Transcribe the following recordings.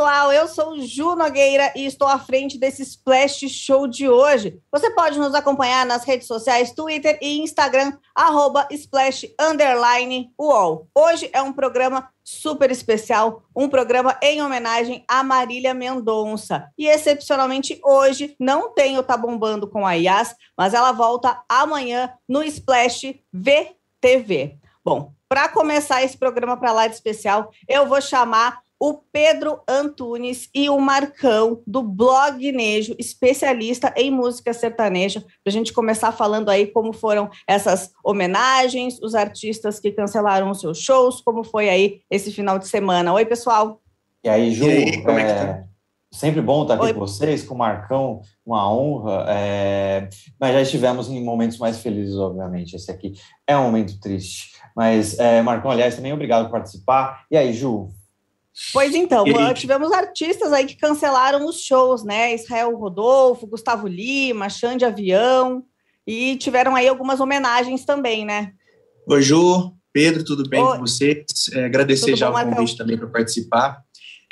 Pessoal, eu sou Ju Nogueira e estou à frente desse Splash Show de hoje. Você pode nos acompanhar nas redes sociais, Twitter e Instagram, arroba Splash Underline UOL. Hoje é um programa super especial, um programa em homenagem a Marília Mendonça. E excepcionalmente hoje não tem o Tá Bombando com a Yas, mas ela volta amanhã no Splash VTV. Bom, para começar esse programa para lá de especial, eu vou chamar o Pedro Antunes e o Marcão, do Blog Nejo, especialista em música sertaneja, para a gente começar falando aí como foram essas homenagens, os artistas que cancelaram os seus shows, como foi aí esse final de semana. Oi, pessoal. E aí, Ju, e aí, como é, é que tá? Sempre bom estar aqui Oi. com vocês, com o Marcão, uma honra. É... Mas já estivemos em momentos mais felizes, obviamente. Esse aqui é um momento triste. Mas, é, Marcão, aliás, também obrigado por participar. E aí, Ju, Pois então, e... tivemos artistas aí que cancelaram os shows, né? Israel Rodolfo, Gustavo Lima, Xande Avião, e tiveram aí algumas homenagens também, né? Oi, Ju, Pedro, tudo bem Oi. com vocês? É, agradecer tudo já bom, o convite também para participar.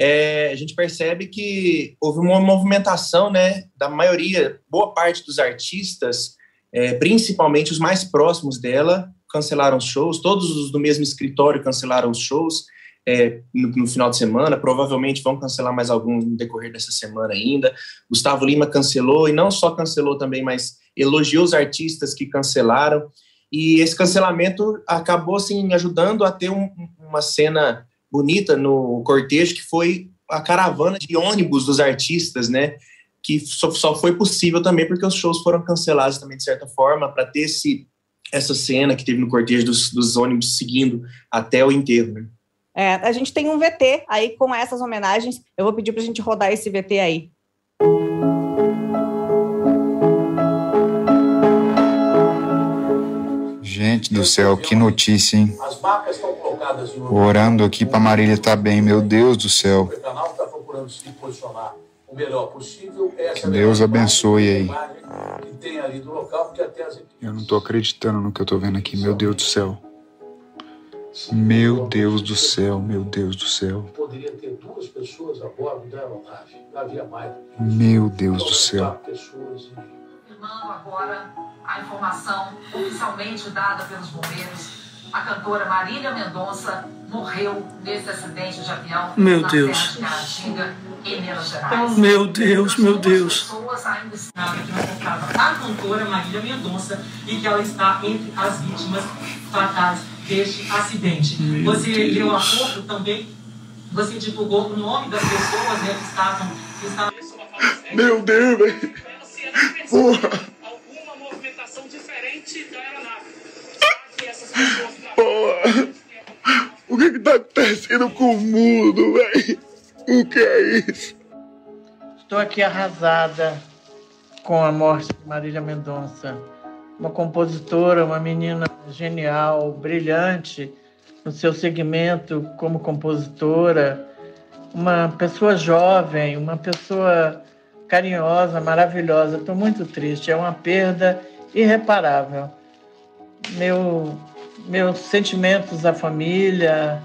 É, a gente percebe que houve uma movimentação, né, da maioria, boa parte dos artistas, é, principalmente os mais próximos dela, cancelaram os shows, todos os do mesmo escritório cancelaram os shows, é, no, no, final de semana, provavelmente vão cancelar mais alguns no decorrer dessa semana ainda. Gustavo Lima cancelou, e não só cancelou também, mas elogiou os artistas que cancelaram. E esse cancelamento acabou assim, ajudando a ter um, uma cena bonita no cortejo, que foi a caravana de ônibus dos artistas, né? Que só, só foi possível também porque os shows foram cancelados também, de certa forma, para ter esse, essa cena que teve no cortejo dos, dos ônibus seguindo até o enterro. Né? É, a gente tem um VT aí com essas homenagens. Eu vou pedir para a gente rodar esse VT aí. Gente do céu, que notícia, hein? Orando aqui para Marília estar tá bem, meu Deus do céu. Que Deus abençoe aí. Eu não estou acreditando no que eu estou vendo aqui, meu Deus do céu. Meu Deus do céu, meu Deus do céu. Poderia ter duas pessoas a bordo da aeronave. Havia mais. Meu Deus do céu. Confirmando agora a informação oficialmente dada pelos bombeiros. A cantora Marília Mendonça morreu nesse acidente de avião meu na Deus. Serra de Caratinga, em Minas Gerais. Meu Deus, meu Deus. a cantora Marília Mendonça e que ela está entre as vítimas fatais deste acidente. Meu você Deus. leu pouco também, você divulgou o nome das pessoas né, que estavam. Que estavam... Meu Deus, velho. Porra. Alguma movimentação diferente da aeronave. Porra. O que que tá acontecendo com o mundo, velho? O que é isso? Estou aqui arrasada com a morte de Marília Mendonça uma compositora, uma menina genial, brilhante no seu segmento como compositora, uma pessoa jovem, uma pessoa carinhosa, maravilhosa. Estou muito triste, é uma perda irreparável. Meu, meus sentimentos à família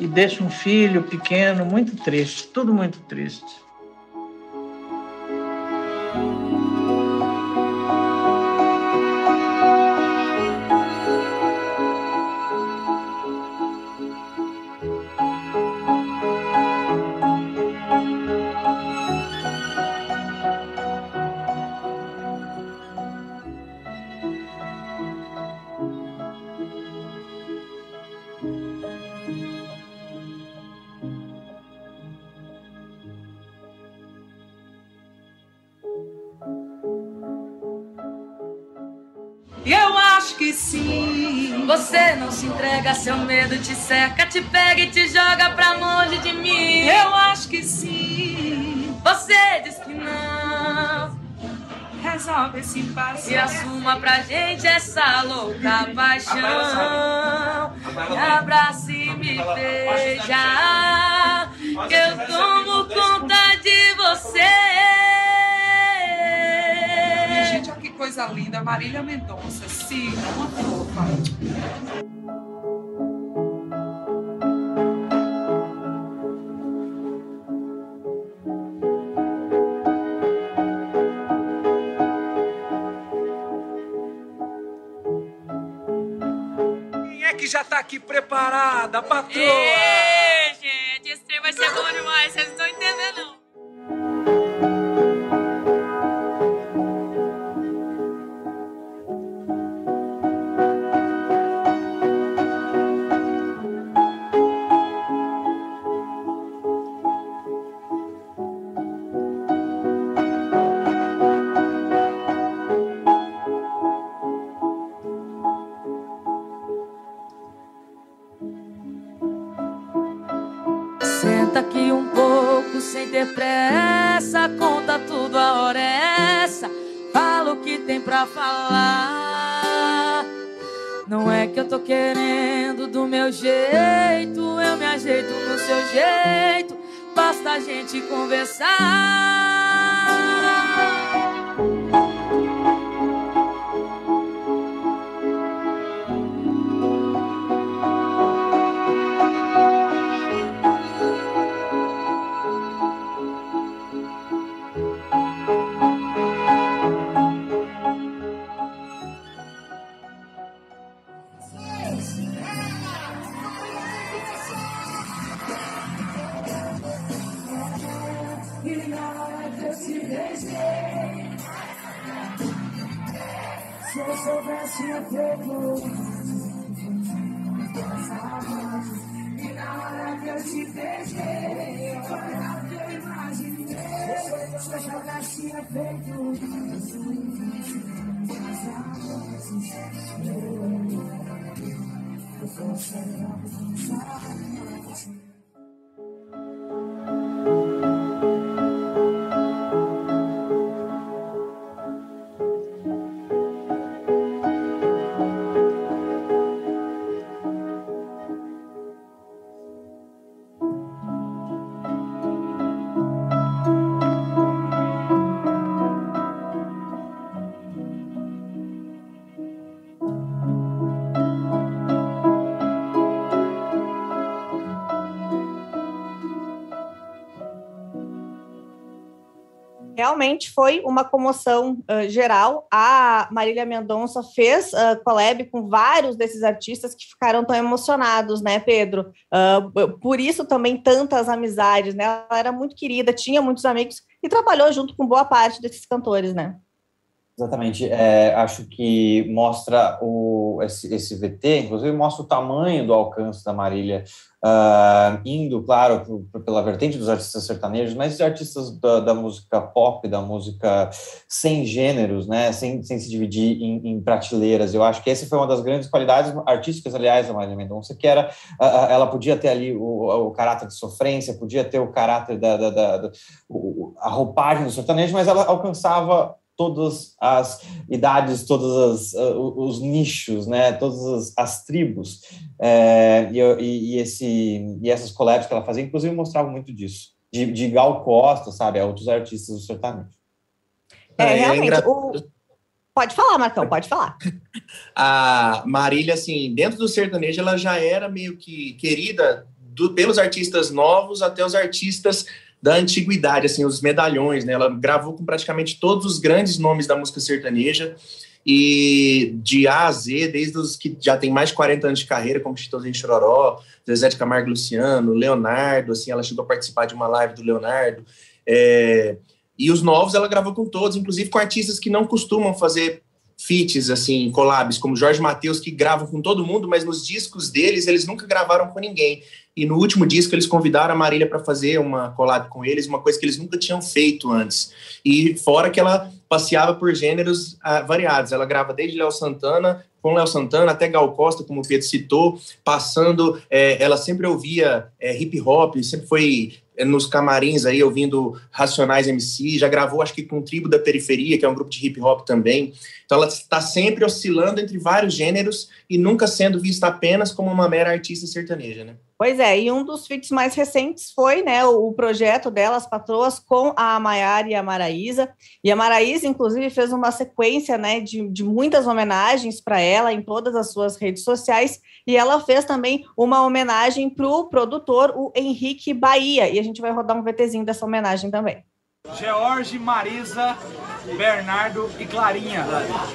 e deixo um filho pequeno muito triste, tudo muito triste. Te pega e te joga pra longe de mim. Eu acho que sim. Você diz que não. Resolve esse impasse e assuma pra gente essa louca paixão. Me abrace e me beija, que eu tomo conta de você. Gente, olha que coisa linda, Marília Mendonça, sim, uma fofa. Aqui preparada, patroa! Ei, soubesse o tempo Dançávamos E na hora que eu te beijei Para que eu imaginei. Se eu jogasse feito Dançávamos Eu sou o Senhor realmente foi uma comoção uh, geral. A Marília Mendonça fez uh, collab com vários desses artistas que ficaram tão emocionados, né, Pedro? Uh, por isso também tantas amizades, né? Ela era muito querida, tinha muitos amigos e trabalhou junto com boa parte desses cantores, né? Exatamente. É, acho que mostra o, esse, esse VT, inclusive mostra o tamanho do alcance da Marília uh, indo, claro, pela vertente dos artistas sertanejos, mas artistas da, da, música pop, da música sem gêneros, né, sem, sem se dividir em, em, prateleiras. Eu acho que essa foi uma das grandes qualidades artísticas, aliás, da Marília Mendonça, que era, uh, ela podia ter ali o, o, caráter de sofrência, podia ter o caráter da, da, da, da o, a roupagem do sertanejo, mas ela alcançava todas as idades, todos as, uh, os nichos, né, todas as, as tribos, é, e, e, esse, e essas collabs que ela fazia, inclusive, mostravam muito disso, de, de Gal Costa, sabe, a outros artistas do sertanejo. É, é realmente, é o... Pode falar, Marcão, pode falar. a Marília, assim, dentro do sertanejo, ela já era meio que querida do, pelos artistas novos até os artistas da antiguidade, assim, os medalhões, né? Ela gravou com praticamente todos os grandes nomes da música sertaneja e de A a Z, desde os que já tem mais de 40 anos de carreira, como Chitãozinho Chororó, Zezé de Camargo Luciano, Leonardo, assim, ela chegou a participar de uma live do Leonardo, é, e os novos ela gravou com todos, inclusive com artistas que não costumam fazer feats, assim, collabs, como Jorge Matheus, que gravam com todo mundo, mas nos discos deles eles nunca gravaram com ninguém. E no último disco eles convidaram a Marília para fazer uma collab com eles, uma coisa que eles nunca tinham feito antes. E fora que ela passeava por gêneros uh, variados. Ela grava desde Léo Santana, com Léo Santana até Gal Costa, como o Pedro citou, passando. É, ela sempre ouvia é, hip hop, sempre foi nos camarins aí ouvindo Racionais MC, já gravou acho que com Tribo da Periferia, que é um grupo de hip hop também. Então ela está sempre oscilando entre vários gêneros e nunca sendo vista apenas como uma mera artista sertaneja, né? Pois é, e um dos feats mais recentes foi né, o, projeto delas, Patroas, com a Maiara e a Maraísa. E a Maraísa, inclusive, fez uma sequência né, de, de muitas homenagens para ela em todas as suas redes sociais. E ela fez também uma homenagem para o produtor, o Henrique Bahia. E a gente vai rodar um VTzinho dessa homenagem também. George, Marisa, Bernardo e Clarinha.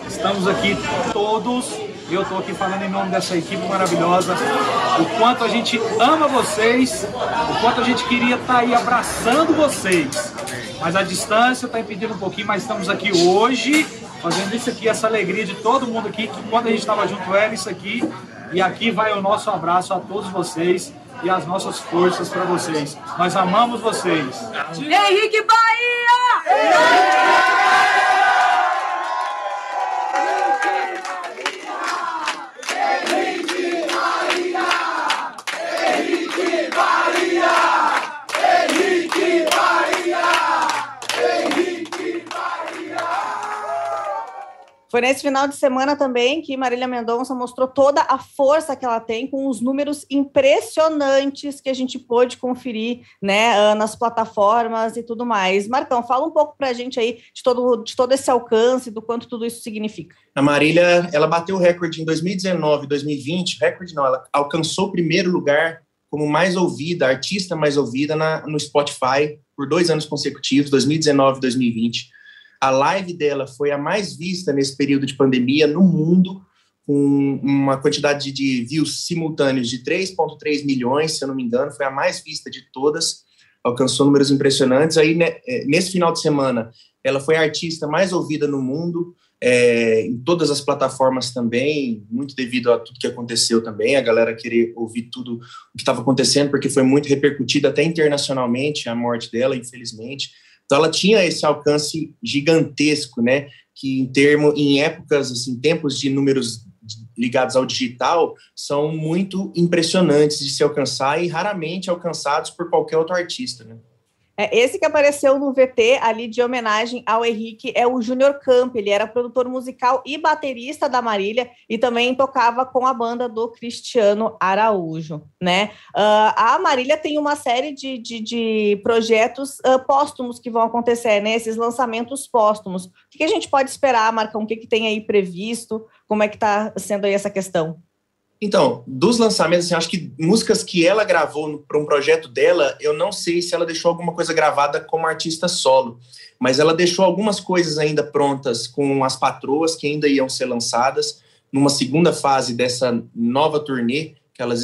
Estamos aqui todos. Eu estou aqui falando em nome dessa equipe maravilhosa. O quanto a gente ama vocês, o quanto a gente queria estar tá aí abraçando vocês. Mas a distância está impedindo um pouquinho, mas estamos aqui hoje fazendo isso aqui, essa alegria de todo mundo aqui, que quando a gente estava junto era isso aqui. E aqui vai o nosso abraço a todos vocês e as nossas forças para vocês. Nós amamos vocês. Henrique Bahia! Foi nesse final de semana também que Marília Mendonça mostrou toda a força que ela tem com os números impressionantes que a gente pôde conferir né, ah, nas plataformas e tudo mais. Marcão, fala um pouco para a gente aí de todo, de todo esse alcance, do quanto tudo isso significa. A Marília, ela bateu o recorde em 2019, 2020, recorde não, ela alcançou o primeiro lugar como mais ouvida, artista mais ouvida na, no Spotify por dois anos consecutivos, 2019 e 2020. A live dela foi a mais vista nesse período de pandemia no mundo, com uma quantidade de views simultâneos de 3,3 milhões, se eu não me engano, foi a mais vista de todas, alcançou números impressionantes. Aí, né, é, nesse final de semana, ela foi a artista mais ouvida no mundo, é, em todas as plataformas também, muito devido a tudo que aconteceu também, a galera querer ouvir tudo o que estava acontecendo, porque foi muito repercutido até internacionalmente a morte dela, infelizmente. Então ela tinha esse alcance gigantesco, né? Que em termo, em épocas, assim, tempos de números ligados ao digital são muito impressionantes de se alcançar e raramente alcançados por qualquer outro artista, né? É, esse que apareceu no VT ali de homenagem ao Henrique é o Júnior Camp. Ele era produtor musical e baterista da Marília e também tocava com a banda do Cristiano Araújo, né? Uh, a Marília tem uma série de, de, de projetos uh, póstumos que vão acontecer, né? Esses lançamentos póstumos. O que, que a gente pode esperar, Marcão? O que, que tem aí previsto? Como é que está sendo aí essa questão? Então, dos lançamentos, assim, acho que músicas que ela gravou para um projeto dela, eu não sei se ela deixou alguma coisa gravada como artista solo, mas ela deixou algumas coisas ainda prontas com as patroas que ainda iam ser lançadas numa segunda fase dessa nova turnê que elas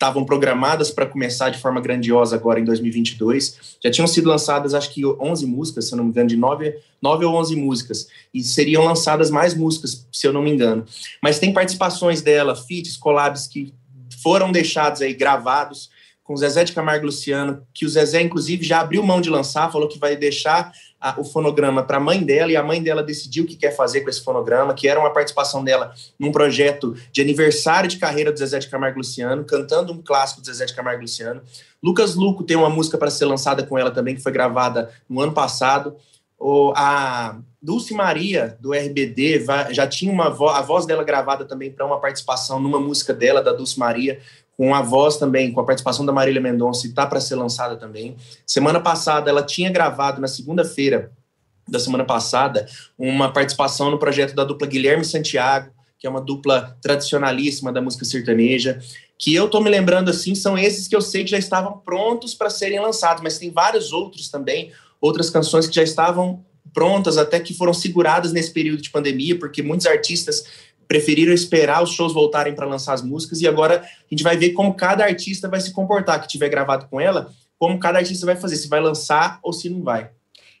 estavam programadas para começar de forma grandiosa agora em 2022. Já tinham sido lançadas, acho que 11 músicas, se eu não me engano, de 9, 9 ou 11 músicas. E seriam lançadas mais músicas, se eu não me engano. Mas tem participações dela, feats, collabs que foram deixados aí gravados com o Zezé de Camargo Luciano, que o Zezé, inclusive, já abriu mão de lançar, falou que vai deixar a, o fonograma para a mãe dela, e a mãe dela decidiu o que quer fazer com esse fonograma, que era uma participação dela num projeto de aniversário de carreira do Zezé de Camargo Luciano, cantando um clássico do Zezé de Camargo Luciano. Lucas Luco tem uma música para ser lançada com ela também, que foi gravada no ano passado. O, a Dulce Maria, do RBD, já tinha uma vo a voz dela gravada também para uma participação numa música dela, da Dulce Maria, com a voz também, com a participação da Marília Mendonça, e está para ser lançada também. Semana passada, ela tinha gravado, na segunda-feira da semana passada, uma participação no projeto da dupla Guilherme Santiago, que é uma dupla tradicionalíssima da música sertaneja, que eu tô me lembrando assim, são esses que eu sei que já estavam prontos para serem lançados, mas tem vários outros também, outras canções que já estavam prontas, até que foram seguradas nesse período de pandemia, porque muitos artistas preferiram esperar os shows voltarem para lançar as músicas e agora a gente vai ver como cada artista vai se comportar que tiver gravado com ela, como cada artista vai fazer, se vai lançar ou se não vai.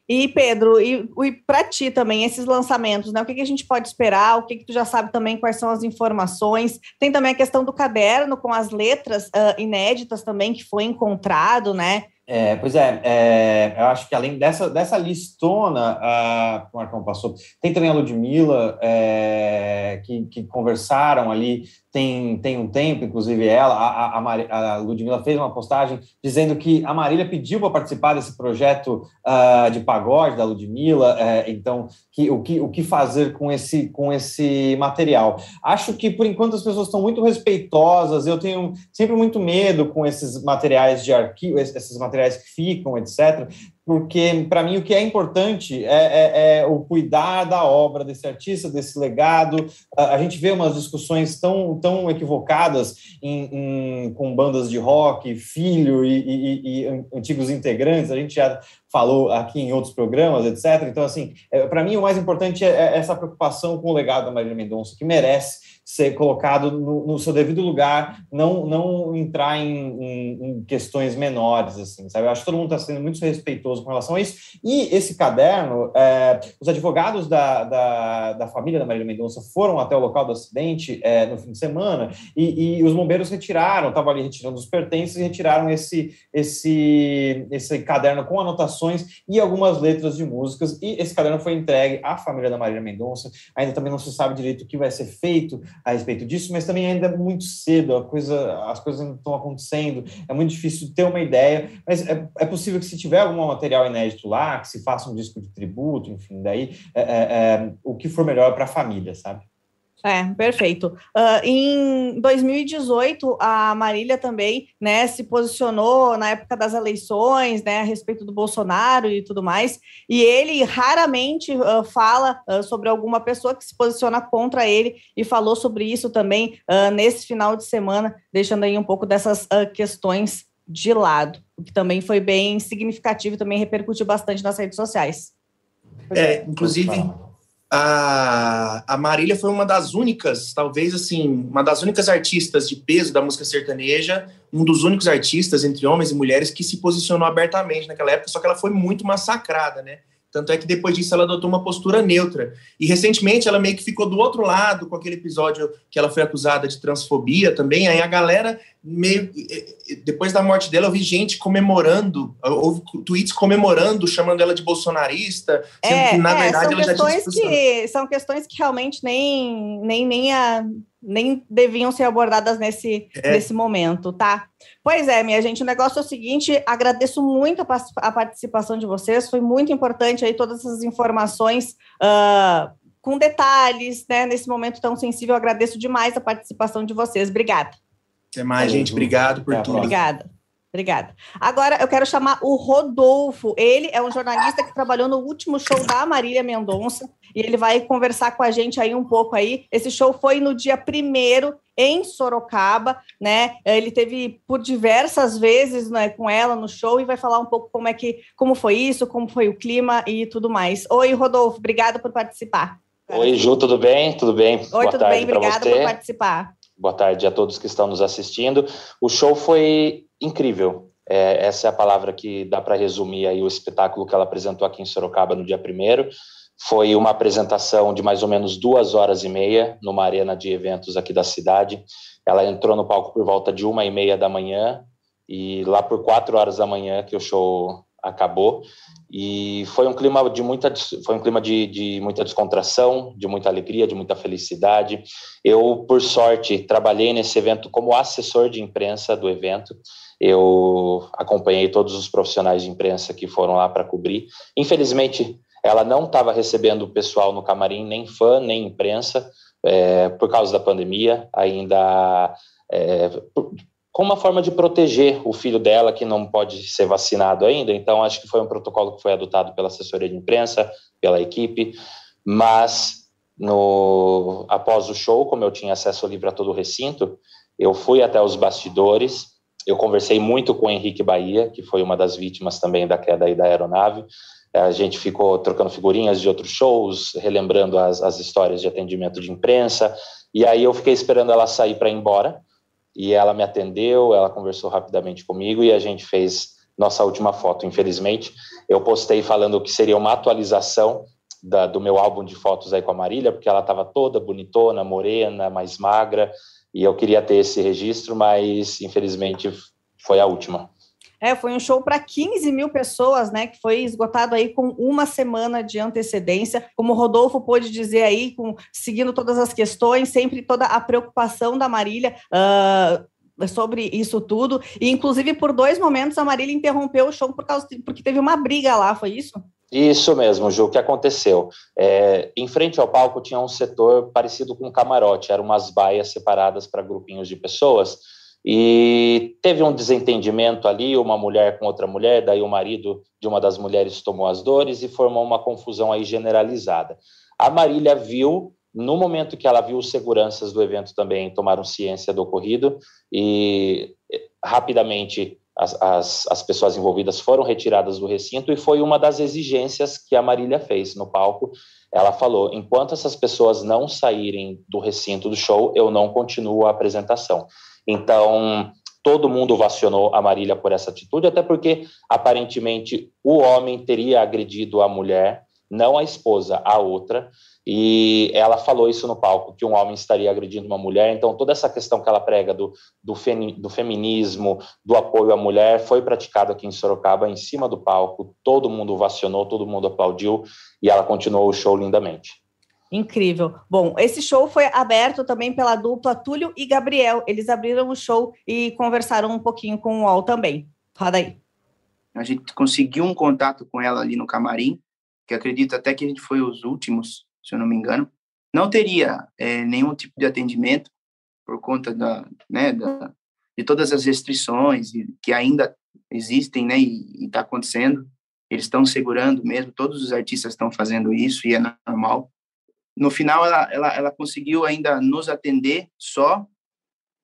E Pedro, e, e para ti também, esses lançamentos, né? O que, que, a gente pode esperar? O que, que tu já sabe também quais são as informações? Tem também a questão do caderno com as letras uh, inéditas também que foi encontrado, né? É, pois é, é, eu acho que além dessa, dessa listona a, que o Marcão passou, tem também a Ludmilla, é, que, que conversaram ali tem, tem um tempo, inclusive ela, a, a, a Ludmilla fez uma postagem dizendo que a Marília pediu para participar desse projeto uh, de pagode da Ludmilla, uh, então que, o, que, o que fazer com esse, com esse material. Acho que, por enquanto, as pessoas estão muito respeitosas, eu tenho sempre muito medo com esses materiais de arquivo, esses materiais que ficam, etc., porque para mim o que é importante é, é, é, o cuidar da obra desse artista, desse legado. A, a gente vê umas discussões tão, tão equivocadas em, em, com bandas de rock, filho e, e, e, antigos integrantes. A gente já falou aqui em outros programas, etc. Então, assim, é, para mim o mais importante é, é essa preocupação com o legado da Marília Mendonça, que merece ser colocado no, no, seu devido lugar, não, não entrar em, em, em, questões menores, assim, sabe? Eu acho que todo mundo está sendo muito respeitoso com relação a isso. E esse caderno, é, os advogados da, da, da, família da Marília Mendonça foram até o local do acidente é, no fim de semana e, e os bombeiros retiraram, estavam ali retirando os pertences e retiraram esse, esse, esse caderno com anotações e algumas letras de músicas. E esse caderno foi entregue à família da Marília Mendonça. Ainda também não se sabe direito o que vai ser feito a respeito disso, mas também ainda é muito cedo, a coisa, as coisas não estão acontecendo, é muito difícil ter uma ideia, mas é, é possível que se tiver algum material inédito lá, que se faça um disco de tributo, enfim, daí é, é, é o que for melhor para a família, sabe? É, perfeito. Uh, em 2018, a Marília também, né, se posicionou na época das eleições, né, a respeito do Bolsonaro e tudo mais, e ele raramente uh, fala uh, sobre alguma pessoa que se posiciona contra ele, e falou sobre isso também nesse final de semana, deixando aí um pouco dessas questões de lado, o que também foi bem significativo, também repercutiu bastante nas redes sociais. É, inclusive a, a Marília foi uma das únicas, talvez assim, uma das únicas artistas de peso da música sertaneja, um dos únicos artistas entre homens e mulheres que se posicionou abertamente naquela época, só que ela foi muito massacrada, né? Tanto é que depois disso ela adotou uma postura neutra. E recentemente ela meio que ficou do outro lado com aquele episódio que ela foi acusada de transfobia também. Aí a galera meio depois da morte dela eu vi gente comemorando, houve tweets comemorando, chamando ela de bolsonarista, é, que na é, verdade ela já tinha que são questões que realmente nem nem nem a nem deviam ser abordadas nesse, é. nesse momento, tá? Pois é, minha gente, o negócio é o seguinte, agradeço muito a, a participação de vocês, foi muito importante aí todas essas informações uh, com detalhes, né, nesse momento tão sensível, agradeço demais a participação de vocês, obrigada. Até mais, gente, obrigado por tudo. Obrigada. Obrigada. Agora eu quero chamar o Rodolfo. Ele é um jornalista que trabalhou no último show da Marília Mendonça e ele vai conversar com a gente aí um pouco aí. Esse show foi no dia primeiro em Sorocaba, né? Ele teve por diversas vezes né, com ela no show e vai falar um pouco como é que como foi isso, como foi o clima e tudo mais. Oi, Rodolfo, obrigada por participar. Oi, Ju, tudo bem? Tudo bem? Oi, Boa tudo bem? Obrigada por participar. Boa tarde a todos que estão nos assistindo. O show foi incrível. É, essa é a palavra que dá para resumir aí o espetáculo que ela apresentou aqui em Sorocaba no dia primeiro. Foi uma apresentação de mais ou menos duas horas e meia numa arena de eventos aqui da cidade. Ela entrou no palco por volta de uma e meia da manhã e lá por quatro horas da manhã que o show acabou. E foi um clima de muita foi um clima de, de muita descontração de muita alegria de muita felicidade. Eu por sorte trabalhei nesse evento como assessor de imprensa do evento. Eu acompanhei todos os profissionais de imprensa que foram lá para cobrir. Infelizmente ela não estava recebendo o pessoal no camarim nem fã nem imprensa é, por causa da pandemia. Ainda é, com uma forma de proteger o filho dela que não pode ser vacinado ainda. Então, acho que foi um protocolo que foi adotado pela assessoria de imprensa, pela equipe, mas no após o show, como eu tinha acesso livre a todo o recinto, eu fui até os bastidores, eu conversei muito com o Henrique Bahia, que foi uma das vítimas também da queda aí da aeronave. A gente ficou trocando figurinhas de outros shows, relembrando as, as histórias de atendimento de imprensa. E aí eu fiquei esperando ela sair para ir embora e ela me atendeu, ela conversou rapidamente comigo e a gente fez nossa última foto. Infelizmente, eu postei falando que seria uma atualização da, do meu álbum de fotos aí com a Marília, porque ela estava toda bonitona, morena, mais magra, e eu queria ter esse registro, mas infelizmente foi a última. É, foi um show para 15 mil pessoas, né? Que foi esgotado aí com uma semana de antecedência. Como o Rodolfo pôde dizer aí, com, seguindo todas as questões, sempre toda a preocupação da Marília. Uh, sobre isso tudo, e inclusive por dois momentos a Marília interrompeu o show por causa de, porque teve uma briga lá, foi isso? Isso mesmo, Ju, o que aconteceu? É, em frente ao palco tinha um setor parecido com um camarote, eram umas baias separadas para grupinhos de pessoas, E teve um desentendimento ali, uma mulher com outra mulher, daí o marido de uma das mulheres tomou as dores e formou uma confusão aí generalizada. A Marília viu, no momento que ela viu os seguranças do evento também tomaram ciência do ocorrido e eh, rapidamente as, as, as pessoas envolvidas foram retiradas do recinto e foi uma das exigências que a Marília fez no palco. Ela falou: enquanto essas pessoas não saírem do recinto do show, eu não continuo a apresentação. Então, todo mundo vacionou a Marília por essa atitude, até porque aparentemente o homem teria agredido a mulher, não a esposa, a outra, e ela falou isso no palco, que um homem estaria agredindo uma mulher. Então, toda essa questão que ela prega do, do, do feminismo, do apoio à mulher, foi praticada aqui em Sorocaba, em cima do palco. Todo mundo vacionou, todo mundo aplaudiu, e ela continuou o show lindamente. Incrível. Bom, esse show foi aberto também pela dupla Túlio e Gabriel. Eles abriram o show e conversaram um pouquinho com o UOL também. Roda aí. A gente conseguiu um contato com ela ali no camarim, que acredito até que a gente foi os últimos, se eu não me engano. Não teria é, nenhum tipo de atendimento por conta da, né, da, de todas as restrições que ainda existem, né, e está acontecendo. Eles estão segurando mesmo, todos os artistas estão fazendo isso e é normal no final, ela, ela, ela conseguiu ainda nos atender só,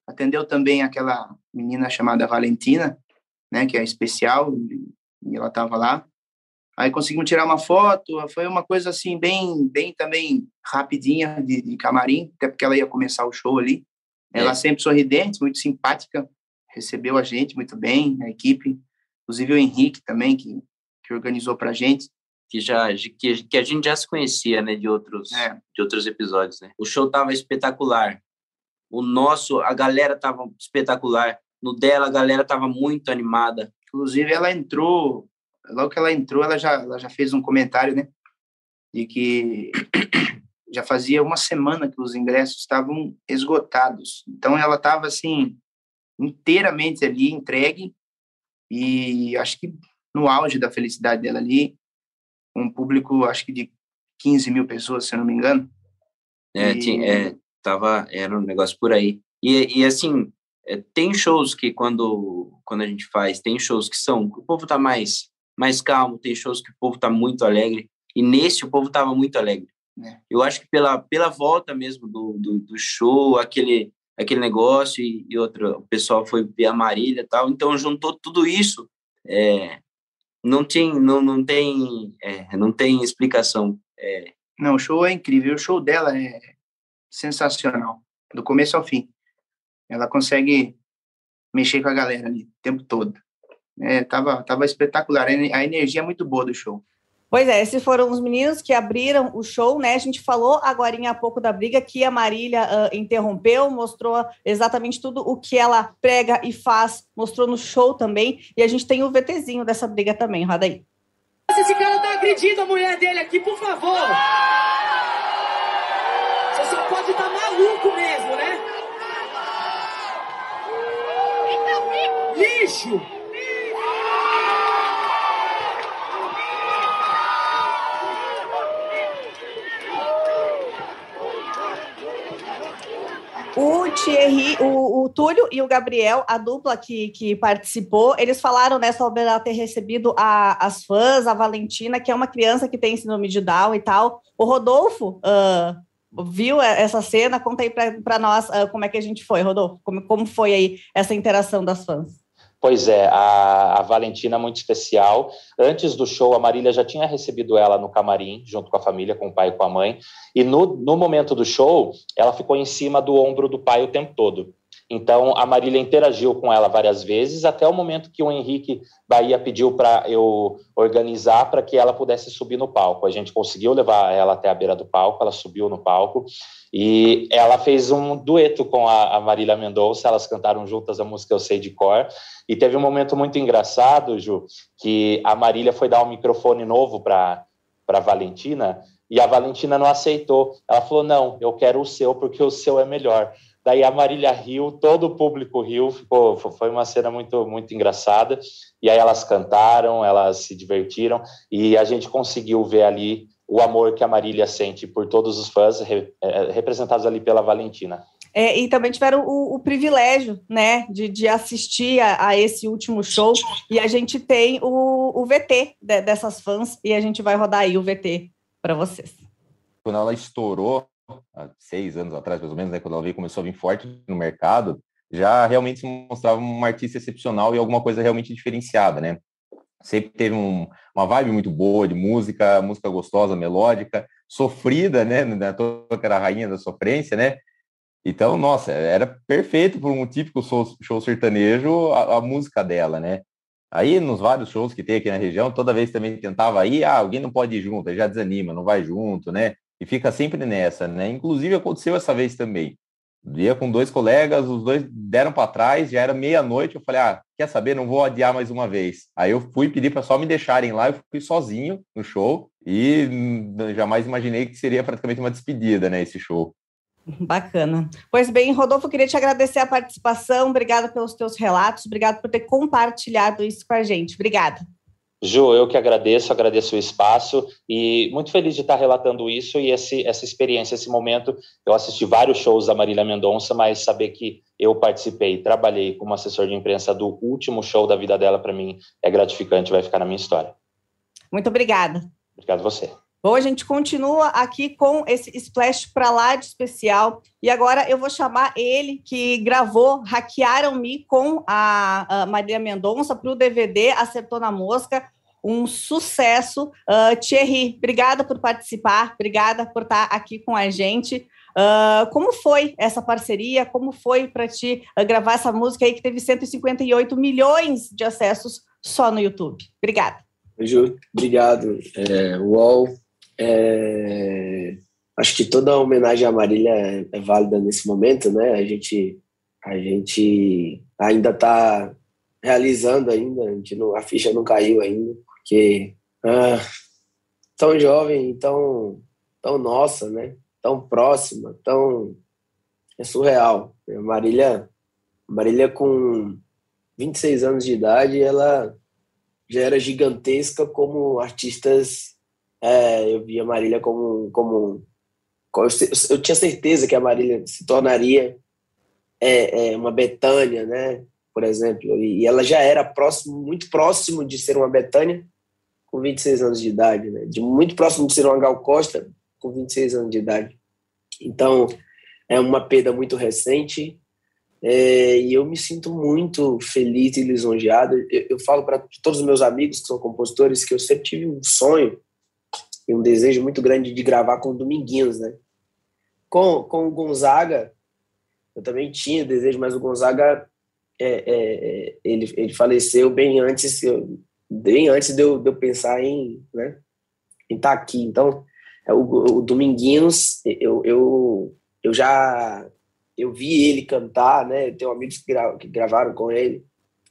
atendeu também aquela menina chamada Valentina, né, que é especial, e ela estava lá. Aí conseguimos tirar uma foto, foi uma coisa assim, bem, bem também rapidinha de, de camarim, até porque ela ia começar o show ali. Ela é. sempre sorridente, muito simpática, recebeu a gente muito bem, a equipe, inclusive o Henrique também, que, que organizou para a gente que já que, que a gente já se conhecia, né, de outros é. de outros episódios, né? O show tava espetacular. O nosso, a galera tava espetacular. No dela a galera tava muito animada. Inclusive ela entrou, logo que ela entrou, ela já ela já fez um comentário, né, de que já fazia uma semana que os ingressos estavam esgotados. Então ela tava assim inteiramente ali entregue e acho que no auge da felicidade dela ali, um público, acho que de 15 mil pessoas, se eu não me engano. É, e... tinha, é tava, era um negócio por aí. E, e assim, é, tem shows que quando, quando a gente faz, tem shows que são, o povo tá mais, mais calmo, tem shows que o povo tá muito alegre, e nesse o povo tava muito alegre. É. Eu acho que pela, pela volta mesmo do, do, do show, aquele, aquele negócio e, e outro, o pessoal foi ver a Marília e tal, então juntou tudo isso, é, não tem, não, não tem, é, não tem explicação. É. Não, o show é incrível. O show dela é sensacional, do começo ao fim. Ela consegue mexer com a galera ali o tempo todo. É, tava, tava espetacular. A energia é muito boa do show. Pois é, esses foram os meninos que abriram o show, né? A gente falou agora há pouco da briga que a Marília uh, interrompeu, mostrou exatamente tudo o que ela prega e faz, mostrou no show também. E a gente tem o VTzinho dessa briga também, roda aí. Esse cara tá agredindo a mulher dele aqui, por favor! Você só pode estar tá maluco mesmo, né? Lixo! O Thierry, o, o, Túlio e o Gabriel, a dupla que, que participou, eles falaram né, sobre ela ter recebido a, as fãs, a Valentina, que é uma criança que tem síndrome de Down e tal. O Rodolfo uh, viu essa cena, conta aí para nós uh, como é que a gente foi, Rodolfo, como, como foi aí essa interação das fãs. Pois é, a, a, Valentina muito especial. Antes do show, a Marília já tinha recebido ela no camarim, junto com a família, com o pai e com a mãe. E no, no momento do show, ela ficou em cima do ombro do pai o tempo todo. Então, a Marília interagiu com ela várias vezes, até o momento que o Henrique Bahia pediu para eu organizar para que ela pudesse subir no palco. A gente conseguiu levar ela até a beira do palco, ela subiu no palco e ela fez um dueto com a, Marília Mendonça, elas cantaram juntas a música Eu Sei de Cor. E teve um momento muito engraçado, Ju, que a Marília foi dar um microfone novo para a Valentina e a Valentina não aceitou. Ela falou: Não, eu quero o seu porque o seu é melhor. Daí a Marília riu, todo o público riu, ficou, foi uma cena muito, muito engraçada. E aí elas cantaram, elas se divertiram e a gente conseguiu ver ali o amor que a Marília sente por todos os fãs, re, é, representados ali pela Valentina. É, e também tiveram o, o privilégio, né, de, de assistir a, a, esse último show. E a gente tem o, o VT de, dessas fãs e a gente vai rodar aí o VT para vocês. Quando ela estourou, há seis anos atrás, mais ou menos, né, quando ela veio, começou a vir forte no mercado, já realmente se mostrava uma artista excepcional e alguma coisa realmente diferenciada, né? Sempre teve um, uma vibe muito boa de música, música gostosa, melódica, sofrida, né? Toda que era a rainha da sofrência, né? Então, nossa, era perfeito para um típico show, show sertanejo a, a, música dela, né? Aí, nos vários shows que tem aqui na região, toda vez também tentava ir, ah, alguém não pode ir junto, já desanima, não vai junto, né? E fica sempre nessa, né? Inclusive, aconteceu essa vez também. Ia com dois colegas, os dois deram para trás, já era meia-noite, eu falei, ah, quer saber, não vou adiar mais uma vez. Aí eu fui pedir para só me deixarem lá, eu fui sozinho no show e hum, jamais imaginei que seria praticamente uma despedida, né, esse show. Bacana. Pois bem, Rodolfo, queria te agradecer a participação, obrigada pelos teus relatos, obrigado por ter compartilhado isso com a gente. Obrigada. Ju, eu que agradeço, agradeço o espaço e muito feliz de estar relatando isso e esse, essa experiência, esse momento. Eu assisti vários shows da Marília Mendonça, mas saber que eu participei, trabalhei como assessor de imprensa do último show da vida dela, para mim é gratificante, vai ficar na minha história. Muito obrigada. Obrigado a você. Bom, a gente continua aqui com esse splash para lá de especial. E agora eu vou chamar ele que gravou Hackearam-me com a, a Maria Mendonça para o DVD Acertou na Mosca. Um sucesso. Uh, Thierry, obrigada por participar, obrigada por estar aqui com a gente. Uh, como foi essa parceria? Como foi para ti uh, gravar essa música aí que teve 158 milhões de acessos só no YouTube? Obrigada. Ju, obrigado. É, UOL, é, acho que toda homenagem à Marília é, é, válida nesse momento, né? A gente, a gente ainda está realizando ainda, a, não, a ficha não caiu ainda, porque ah, tão jovem, tão, tão nossa, né? Tão próxima, tão é surreal. Marília, Marília com 26 anos de idade, ela já era gigantesca como artistas é, eu via Marília como, como eu, eu, tinha certeza que a Marília se tornaria é, é, uma Betânia, né? Por exemplo, e, e, ela já era próximo, muito próximo de ser uma Betânia com 26 anos de idade, né? De muito próximo de ser uma Gal Costa com 26 anos de idade. Então, é uma perda muito recente é, e eu me sinto muito feliz e lisonjeado. Eu, eu falo para todos os meus amigos que são compositores que eu sempre tive um sonho e um desejo muito grande de gravar com o Dominguinhos, né? Com, com o Gonzaga, eu também tinha desejo, mas o Gonzaga, é, é, é ele, ele faleceu bem antes, bem antes de eu, de eu pensar em né, estar tá aqui. Então, é, o, o Dominguinhos, eu, eu, eu já eu vi ele cantar, né? Eu tenho amigos que, gra, que gravaram com ele.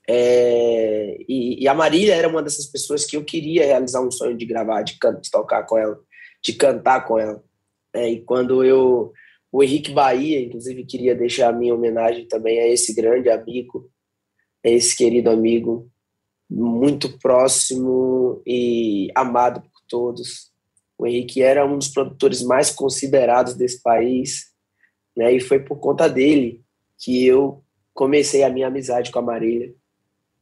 É, e, e, a Marília era uma dessas pessoas que eu queria realizar um sonho de gravar, de, can, de tocar com ela, de cantar com ela. É, e quando eu. O Henrique Bahia, inclusive, queria deixar a minha homenagem também a esse grande amigo, a esse querido amigo, muito próximo e amado por todos. O Henrique era um dos produtores mais considerados desse país, né? E foi por conta dele que eu comecei a minha amizade com a Marília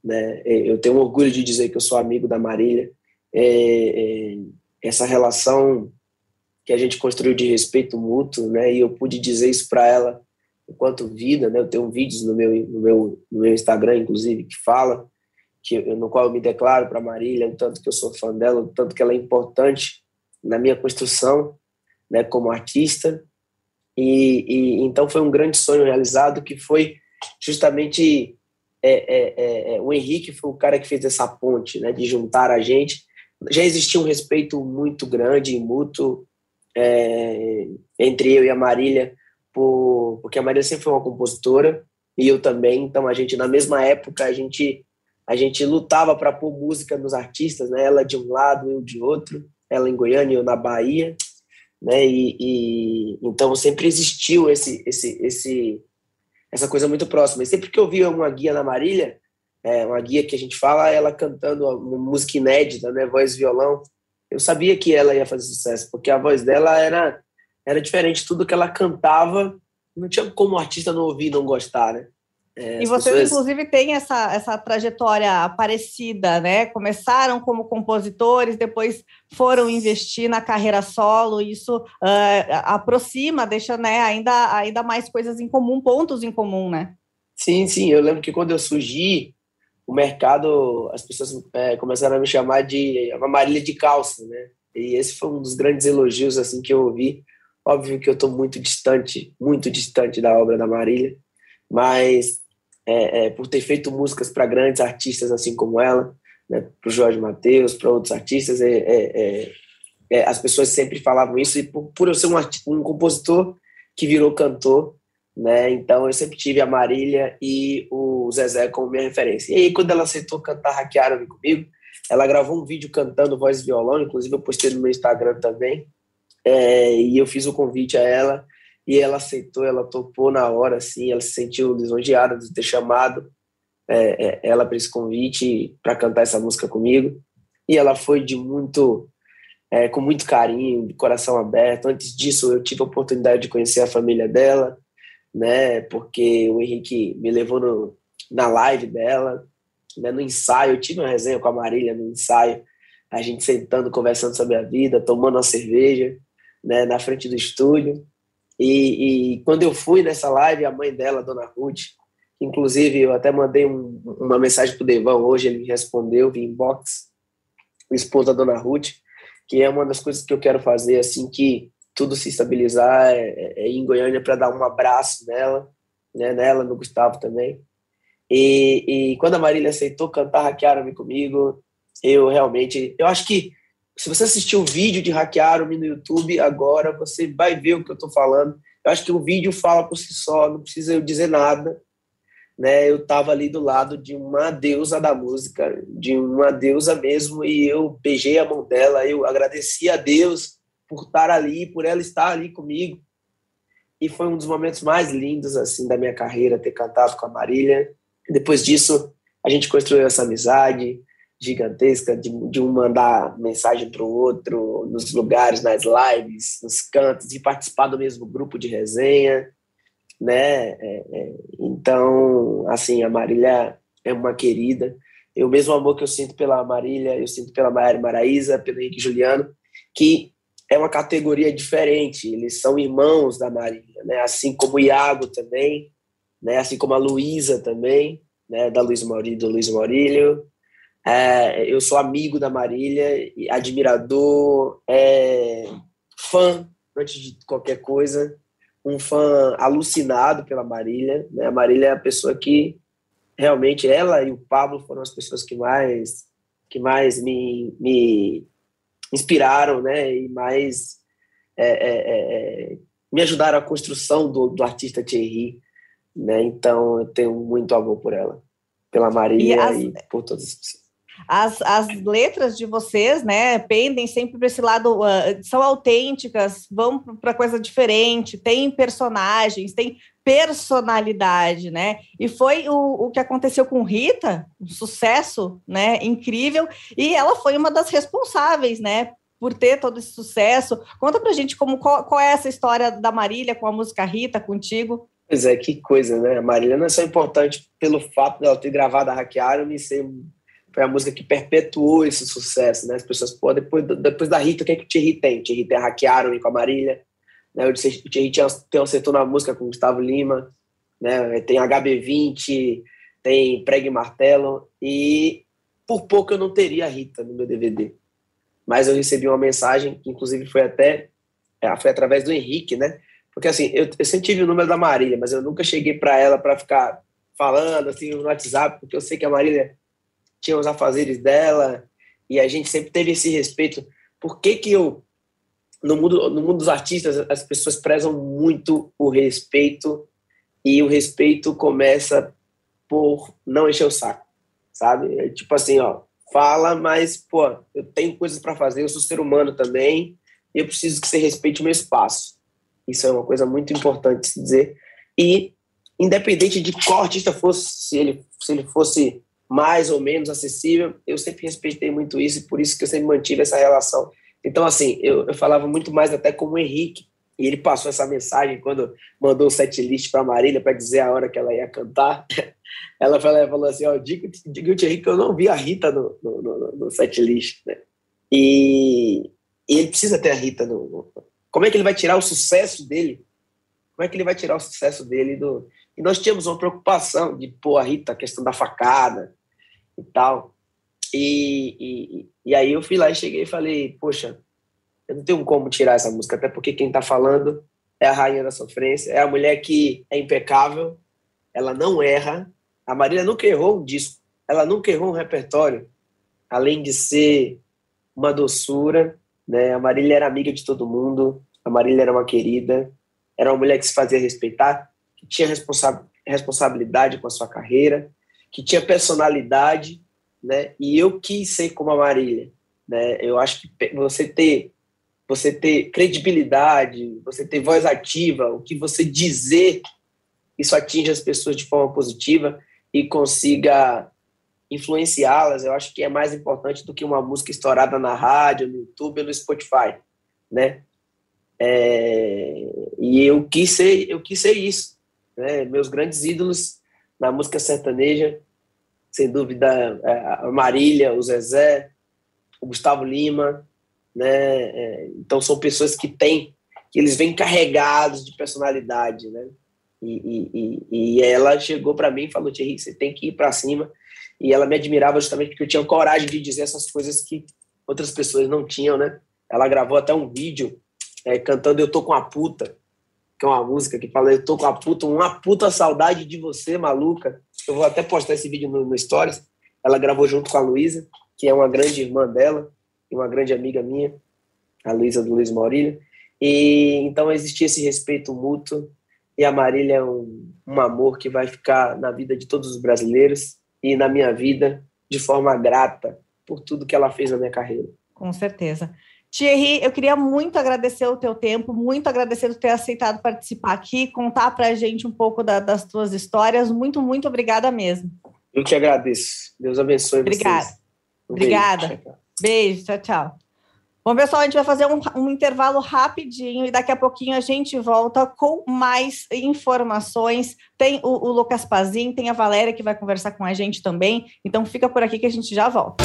né? É, eu tenho orgulho de dizer que eu sou amigo da Marília. É, é, essa relação que a gente construiu de respeito mútuo, né? E eu pude dizer isso para ela enquanto vida, né? Eu tenho vídeos no meu no meu no meu Instagram, inclusive, que fala que no qual eu me declaro para Marília, o tanto que eu sou fã dela, o tanto que ela é importante na minha construção, né? Como artista. E, e então foi um grande sonho realizado que foi justamente é, é, é, é, o Henrique foi o cara que fez essa ponte, né, de juntar a gente. Já existia um respeito muito grande e mútuo é, entre eu e a Marília, por, porque a Marília sempre foi uma compositora e eu também. Então a gente na mesma época a gente a gente lutava para pôr música nos artistas, né? Ela de um lado, eu de outro. Ela em Goiânia, eu na Bahia, né? E, e então sempre existiu esse esse esse essa coisa muito próxima. E sempre que eu via uma guia na Marília, é, uma guia que a gente fala, ela cantando uma música inédita, né, voz violão, eu sabia que ela ia fazer sucesso, porque a voz dela era era diferente, tudo que ela cantava não tinha como o artista não ouvir não gostar, né? É, e vocês, pessoas... inclusive, têm essa, essa trajetória parecida, né? Começaram como compositores, depois foram investir na carreira solo, isso uh, aproxima, deixa né, ainda, ainda mais coisas em comum, pontos em comum, né? Sim, sim. Eu lembro que quando eu surgi, o mercado, as pessoas é, começaram a me chamar de Marília de calça, né? E esse foi um dos grandes elogios assim que eu ouvi. Óbvio que eu estou muito distante, muito distante da obra da Marília, mas é, é, por ter feito músicas para grandes artistas assim como ela, né, para o Jorge Mateus, para outros artistas, é, é, é, é, as pessoas sempre falavam isso, e por, por eu ser um, um, compositor que virou cantor, né, então eu sempre tive a Marília e o Zezé como minha referência. E aí, quando ela aceitou cantar Hackearam comigo, ela gravou um vídeo cantando voz e violão, inclusive eu postei no meu Instagram também, e eu fiz o convite a ela, e ela aceitou, ela topou na hora, assim, ela se sentiu lisonjeada de ter chamado é, é, ela para esse convite para cantar essa música comigo. E ela foi de muito, é, com muito carinho, de coração aberto. Antes disso, eu tive a oportunidade de conhecer a família dela, né? Porque o Henrique me levou no, na live dela, né, no ensaio. Eu tive uma resenha com a Marília no ensaio, a gente sentando, conversando sobre a vida, tomando uma cerveja, né, na frente do estúdio. E, e, quando eu fui nessa live, a mãe dela, Dona Ruth, inclusive eu até mandei um, uma mensagem para o Devão hoje, ele me respondeu via inbox, da Dona Ruth, que é uma das coisas que eu quero fazer assim que tudo se estabilizar é, é, é ir em Goiânia para dar um abraço nela, né, nela, no Gustavo também. E, e quando a Marília aceitou cantar Hackearam-me comigo, eu realmente, eu acho que se você assistir o vídeo de Hackearam-me no YouTube agora, você vai ver o que eu estou falando. Eu acho que o vídeo fala por si só, não precisa eu dizer nada. Né? Eu estava ali do lado de uma deusa da música, de uma deusa mesmo, e eu beijei a mão dela, eu agradeci a Deus por estar ali, por ela estar ali comigo. E foi um dos momentos mais lindos assim da minha carreira ter cantado com a Marília. Depois disso, a gente construiu essa amizade, gigantesca de, de um mandar mensagem para o outro nos lugares, nas lives, nos cantos, e participar do mesmo grupo de resenha, né? É, é, então, assim, a Marília é uma querida. E o mesmo amor que eu sinto pela Marília, eu sinto pela Maíra Maraíza, pelo Henrique Juliano, que é uma categoria diferente, eles são irmãos da Marília, né? Assim como o Iago também, né? Assim como a Luísa também, né? Da Luiz Maurílio, do Luiz Maurílio, é, eu sou amigo da Marília, admirador, é, fã, antes de qualquer coisa, um fã alucinado pela Marília. Né? A Marília é a pessoa que realmente, ela e o Pablo foram as pessoas que mais, que mais me, me inspiraram né? e mais é, é, é, é me ajudaram a construção do, do artista Thierry. Né? Então, eu tenho muito amor por ela, pela Marília e, as... e por todas as pessoas as, as letras de vocês, né, pendem sempre para esse lado, uh, são autênticas, vão para coisa diferente, tem personagens, tem personalidade, né? E foi o, o que aconteceu com Rita, um sucesso, né, incrível, e ela foi uma das responsáveis, né, por ter todo esse sucesso. Conta pra gente como qual, qual é essa história da Marília com a música Rita contigo. Pois é, que coisa, né? A Marília não é só importante pelo fato dela ter gravado a Hackearam e ser foi a música que perpetuou esse sucesso, né? As pessoas, pô, depois, depois da Rita, o que, é que o Thierry tem? O Thierry tem hackearam com a Marília, né? O Thierry tinha, tem acertou na música com o Gustavo Lima, né? Tem HB20, tem Prego e Martelo, e por pouco eu não teria a Rita no meu DVD. Mas eu recebi uma mensagem, que inclusive foi até, é, foi através do Henrique, né? Porque assim, eu, eu sempre tive o número da Marília, mas eu nunca cheguei para ela para ficar falando assim no WhatsApp, porque eu sei que a Marília tinha os afazeres dela, e a gente sempre teve esse respeito. Por que que eu, no mundo, no mundo dos artistas, as pessoas prezam muito o respeito, e o respeito começa por não encher o saco, sabe? É tipo assim, ó, fala, mas, pô, eu tenho coisas para fazer, eu sou ser humano também, e eu preciso que você respeite o meu espaço. Isso é uma coisa muito importante se dizer. E, independente de qual artista fosse, se ele, se ele fosse mais ou menos acessível. Eu sempre respeitei muito isso e por isso que eu sempre mantive essa relação. Então, assim, eu, eu falava muito mais até com o Henrique, E ele passou essa mensagem quando mandou o set list para Marília para dizer a hora que ela ia cantar. Ela falou, ela falou assim: ó, diga, o Thierry que eu não vi a Rita no, no, no, no set list. Né? E, e, ele precisa ter a Rita no, Como é que ele vai tirar o sucesso dele? Como é que ele vai tirar o sucesso dele do. E nós tínhamos uma preocupação de pôr a Rita, a questão da facada e tal. E, e, e aí eu fui lá e cheguei e falei: Poxa, eu não tenho como tirar essa música, até porque quem está falando é a rainha da sofrência, é a mulher que é impecável, ela não erra. A Marília nunca errou um disco, ela nunca errou um repertório, além de ser uma doçura. Né? A Marília era amiga de todo mundo, a Marília era uma querida, era uma mulher que se fazia respeitar, que tinha responsa responsabilidade com a sua carreira, que tinha personalidade, né? E eu quis ser como a Marília, né? Eu acho que você ter você ter credibilidade, você ter voz ativa, o que você dizer, isso atinge as pessoas de forma positiva e consiga influenciá-las, eu acho que é mais importante do que uma música estourada na rádio, no YouTube ou no Spotify, né? É, e eu quis ser, eu quis ser isso, né? Meus grandes ídolos na música sertaneja, sem dúvida, é, a Marília, o Zezé, o Gustavo Lima, né? É, então são pessoas que têm, que eles vêm carregados de personalidade, né? E, e, e ela chegou para mim e falou: Thierry, você tem que ir para cima. E ela me admirava justamente porque eu tinha coragem de dizer essas coisas que outras pessoas não tinham, né? Ela gravou até um vídeo é, cantando Eu Tô Com a Puta, que é uma música que fala Eu Tô Com a Puta, uma puta saudade de você, maluca. Eu vou até postar esse vídeo no, no Stories. Ela gravou junto com a Luísa, que é uma grande irmã dela e uma grande amiga minha, a Luísa do Luiz Maurílio. E então existia esse respeito mútuo e a Marília é um, um amor que vai ficar na vida de todos os brasileiros e na minha vida de forma grata por tudo que ela fez na minha carreira. Com certeza. Thierry, eu queria muito agradecer o teu tempo, muito agradecer por ter aceitado participar aqui, contar para a gente um pouco da, das tuas histórias. Muito, muito obrigada mesmo. Eu te agradeço. Deus abençoe Obrigada. vocês. Um Obrigada. Beijo. Beijo, tchau, tchau. Bom, pessoal, a gente vai fazer um, um, intervalo rapidinho e daqui a pouquinho a gente volta com mais informações. Tem o, o Lucas Pazin, tem a Valéria que vai conversar com a gente também. Então fica por aqui que a gente já volta.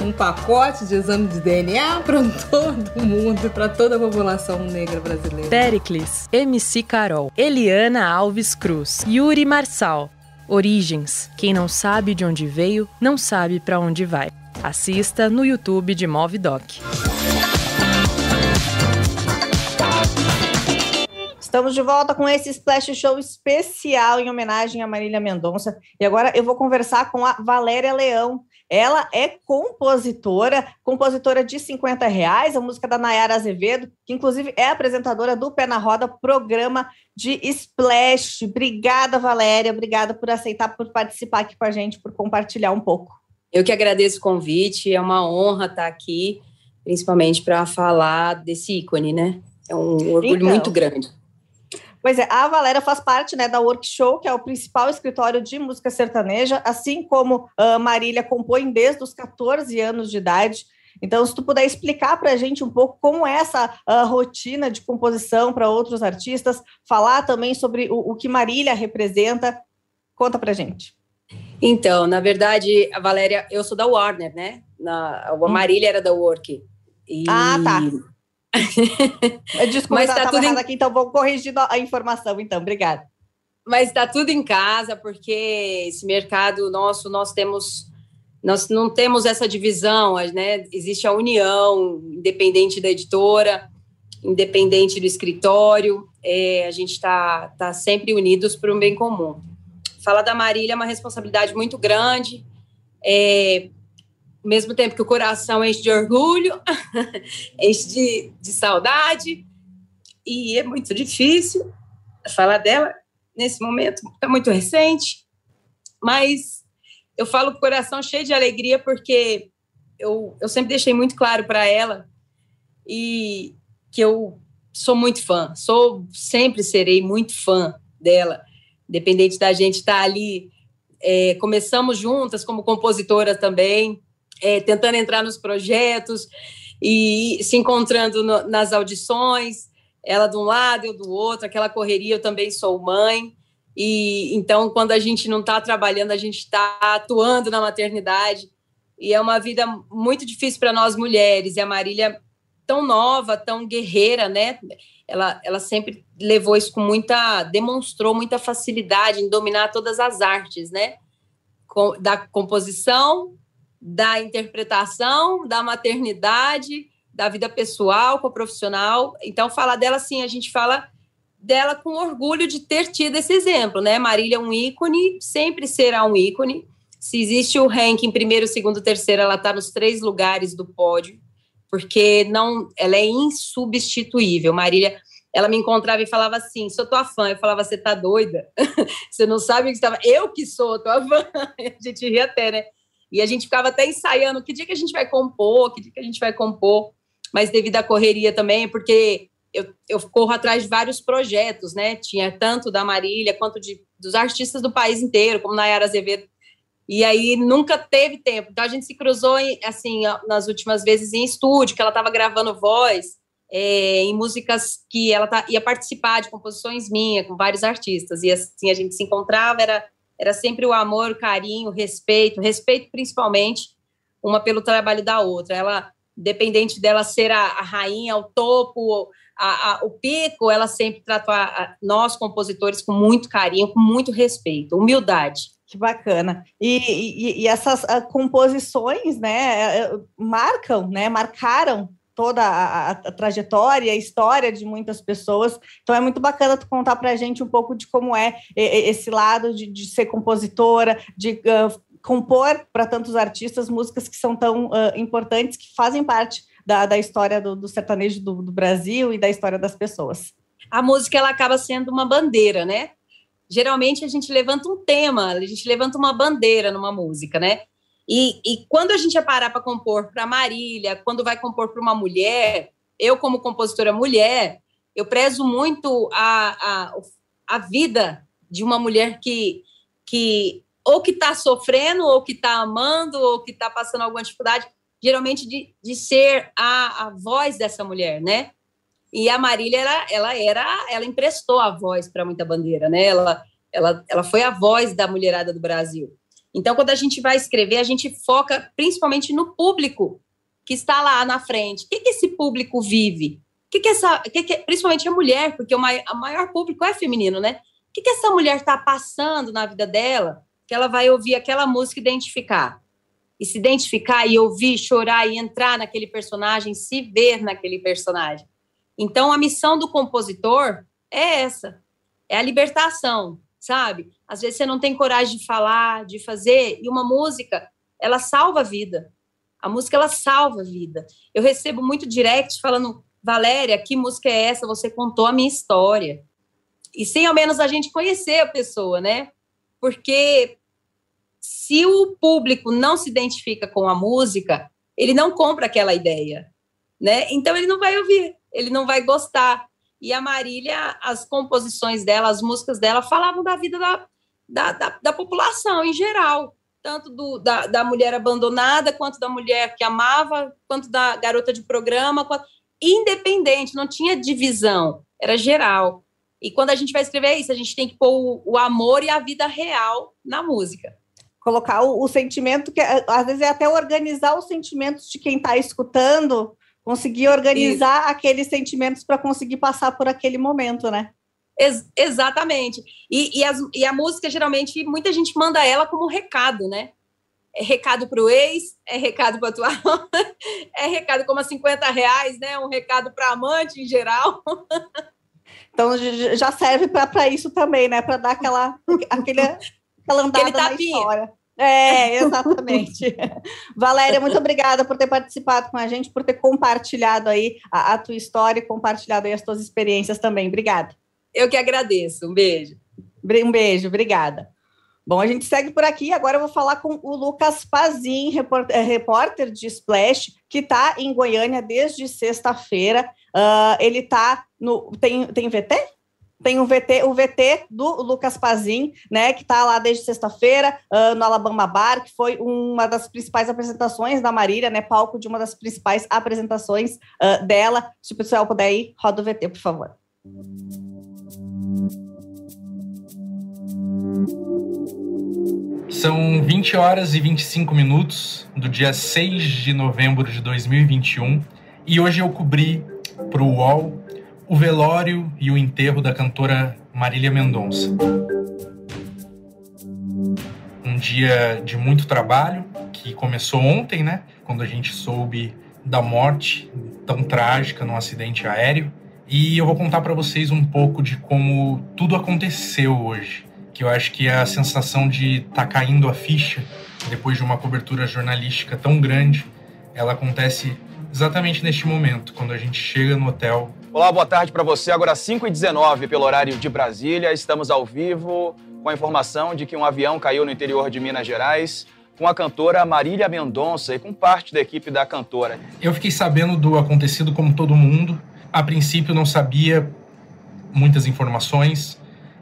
um pacote de exame de DNA para todo mundo, para toda a população negra brasileira. Pericles, MC Carol, Eliana Alves Cruz, Yuri Marçal. Origens. Quem não sabe de onde veio, não sabe para onde vai. Assista no YouTube de Movidoc. Estamos de volta com esse Splash Show especial em homenagem a Marília Mendonça. E agora eu vou conversar com a Valéria Leão. Ela é compositora, compositora de 50 reais, a música da Nayara Azevedo, que inclusive é apresentadora do Pé na Roda, programa de Splash. Obrigada, Valéria, obrigada por aceitar, por participar aqui com a gente, por compartilhar um pouco. Eu que agradeço o convite, é uma honra estar aqui, principalmente para falar desse ícone, né? É um orgulho então, muito grande. Pois é, a Valéria faz parte né, da Workshow, que é o principal escritório de música sertaneja, assim como a Marília compõe desde os 14 anos de idade. Então, se tu puder explicar para a gente um pouco como é essa uh, rotina de composição para outros artistas, falar também sobre o, o que Marília representa, conta para a gente. Então, na verdade, a Valéria, eu sou da Warner, né? Na, a hum. Marília era da Work. E... Ah, tá. Desculpa, Mas tá tudo em... aqui, então vou corrigir a informação, então, obrigada. Mas está tudo em casa, porque esse mercado nosso, nós temos, nós não temos essa divisão, né? Existe a união, independente da editora, independente do escritório, é, a gente está tá sempre unidos para um bem comum. Falar da Marília é uma responsabilidade muito grande, é, ao mesmo tempo que o coração enche de orgulho, enche de, de saudade, e é muito difícil falar dela nesse momento, é muito recente, mas eu falo com o coração cheio de alegria porque eu, eu sempre deixei muito claro para ela e que eu sou muito fã, sou sempre serei muito fã dela, independente da gente estar tá ali. É, começamos juntas como compositora também, é, tentando entrar nos projetos e se encontrando no, nas audições, ela de um lado, eu do outro, aquela correria, eu também sou mãe. E então, quando a gente não está trabalhando, a gente está atuando na maternidade. E é uma vida muito difícil para nós mulheres. E a Marília, tão nova, tão guerreira, né? Ela, ela sempre levou isso com muita. demonstrou muita facilidade em dominar todas as artes, né? Com, da composição, da interpretação, da maternidade, da vida pessoal com a profissional. Então, falar dela assim, a gente fala dela com orgulho de ter tido esse exemplo, né? Marília é um ícone, sempre será um ícone. Se existe o ranking primeiro, segundo, terceiro, ela está nos três lugares do pódio, porque não, ela é insubstituível. Marília, ela me encontrava e falava assim: sou tua fã. Eu falava, você tá doida? você não sabe o que estava. Eu que sou tua fã. a gente ria até, né? E a gente ficava até ensaiando que dia que a gente vai compor, que dia que a gente vai compor. Mas devido à correria também, porque eu, eu corro atrás de vários projetos, né? Tinha tanto da Marília quanto de, dos artistas do país inteiro, como Nayara Azevedo. E aí nunca teve tempo. Então a gente se cruzou em, assim nas últimas vezes em estúdio, que ela estava gravando voz é, em músicas que ela tá, ia participar de composições minhas com vários artistas. E assim a gente se encontrava, era era sempre o amor, o carinho, o respeito, respeito principalmente uma pelo trabalho da outra. Ela, dependente dela ser a, a rainha, o topo, a, a, o pico, ela sempre tratou nós, compositores, com muito carinho, com muito respeito, humildade. Que bacana. E, e, e essas ah, composições, né, eh, marcam, né, marcaram toda a, a, trajetória, a história de muitas pessoas. Então é muito bacana tu contar para a gente um pouco de como é esse lado de, de ser compositora, de uh, compor para tantos artistas músicas que são tão uh, importantes, que fazem parte da, da história do, do sertanejo do, do, Brasil e da história das pessoas. A música ela acaba sendo uma bandeira, né? Geralmente a gente levanta um tema, a gente levanta uma bandeira numa música, né? E, e quando a gente ia parar para compor para Marília, quando vai compor para uma mulher, eu como compositora mulher, eu prezo muito a, a, a vida de uma mulher que, que ou que está sofrendo, ou que está amando, ou que está passando alguma dificuldade, geralmente de, de ser a, a voz dessa mulher, né? E a Marília, ela, ela era, ela emprestou a voz para muita bandeira, né? Ela, ela, ela foi a voz da mulherada do Brasil. Então, quando a gente vai escrever, a gente foca principalmente no público que está lá na frente. O que, que esse público vive? O que, que essa, que que, principalmente a mulher, porque o maior, o maior público é feminino, né? O que, que essa mulher está passando na vida dela que ela vai ouvir aquela música e identificar? e se identificar e ouvir, chorar e entrar naquele personagem, se ver naquele personagem. Então, a missão do compositor é essa: é a libertação, sabe? Às vezes você não tem coragem de falar, de fazer, e uma música, ela salva a vida. A música, ela salva a vida. Eu recebo muito direct falando, Valéria, que música é essa? Você contou a minha história. E sem ao menos a gente conhecer a pessoa, né? Porque se o público não se identifica com a música, ele não compra aquela ideia, né? Então ele não vai ouvir, ele não vai gostar. E a Marília, as composições dela, as músicas dela falavam da vida da, da, da, da população em geral, tanto do, da, da mulher abandonada, quanto da mulher que amava, quanto da garota de programa, quanto, independente, não tinha divisão, era geral. E quando a gente vai escrever isso, a gente tem que pôr o, o amor e a vida real na música colocar o, o, sentimento que às vezes é até organizar os sentimentos de quem está escutando, conseguir organizar Isso. aqueles sentimentos para conseguir passar por aquele momento, né? Ex exatamente. E, e, as, e, a música, geralmente, muita gente manda ela como recado, né? é recado para o ex, é recado para atual, é recado como a 50 reais, né? Um recado para amante em geral. Então já serve para isso também, né? Para dar aquela, aquele, aquela andada na história. É, exatamente. Valéria, muito obrigada por ter participado com a gente, por ter compartilhado aí a, a tua história e compartilhado aí as tuas experiências também. Obrigada. Eu que agradeço. Um beijo. Um beijo, obrigada. Bom, a gente segue por aqui. Agora eu vou falar com o Lucas Pazin, repórter, repórter de Splash, que está em Goiânia desde sexta-feira. Uh, ele está no. Tem, tem VT? Tem o VT, o VT do Lucas Pazin, né, que está lá desde sexta-feira, uh, no Alabama Bar, que foi uma das principais apresentações da Marília, né, palco de uma das principais apresentações uh, dela. Se o pessoal puder ir, roda o VT, por favor. São 20 horas e 25 minutos do dia 6 de novembro de 2021 e hoje eu cobri para o UOL o velório e o enterro da cantora Marília Mendonça. Um dia de muito trabalho que começou ontem, né? Quando a gente soube da morte tão trágica num acidente aéreo. E eu vou contar para vocês um pouco de como tudo aconteceu hoje. Que eu acho que é a sensação de tá caindo a ficha depois de uma cobertura jornalística tão grande, ela acontece exatamente neste momento, quando a gente chega no hotel Olá, boa tarde para você. Agora 5h19 pelo horário de Brasília. Estamos ao vivo com a informação de que um avião caiu no interior de Minas Gerais com a cantora Marília Mendonça e com parte da equipe da cantora. Eu fiquei sabendo do acontecido como todo mundo. A princípio não sabia muitas informações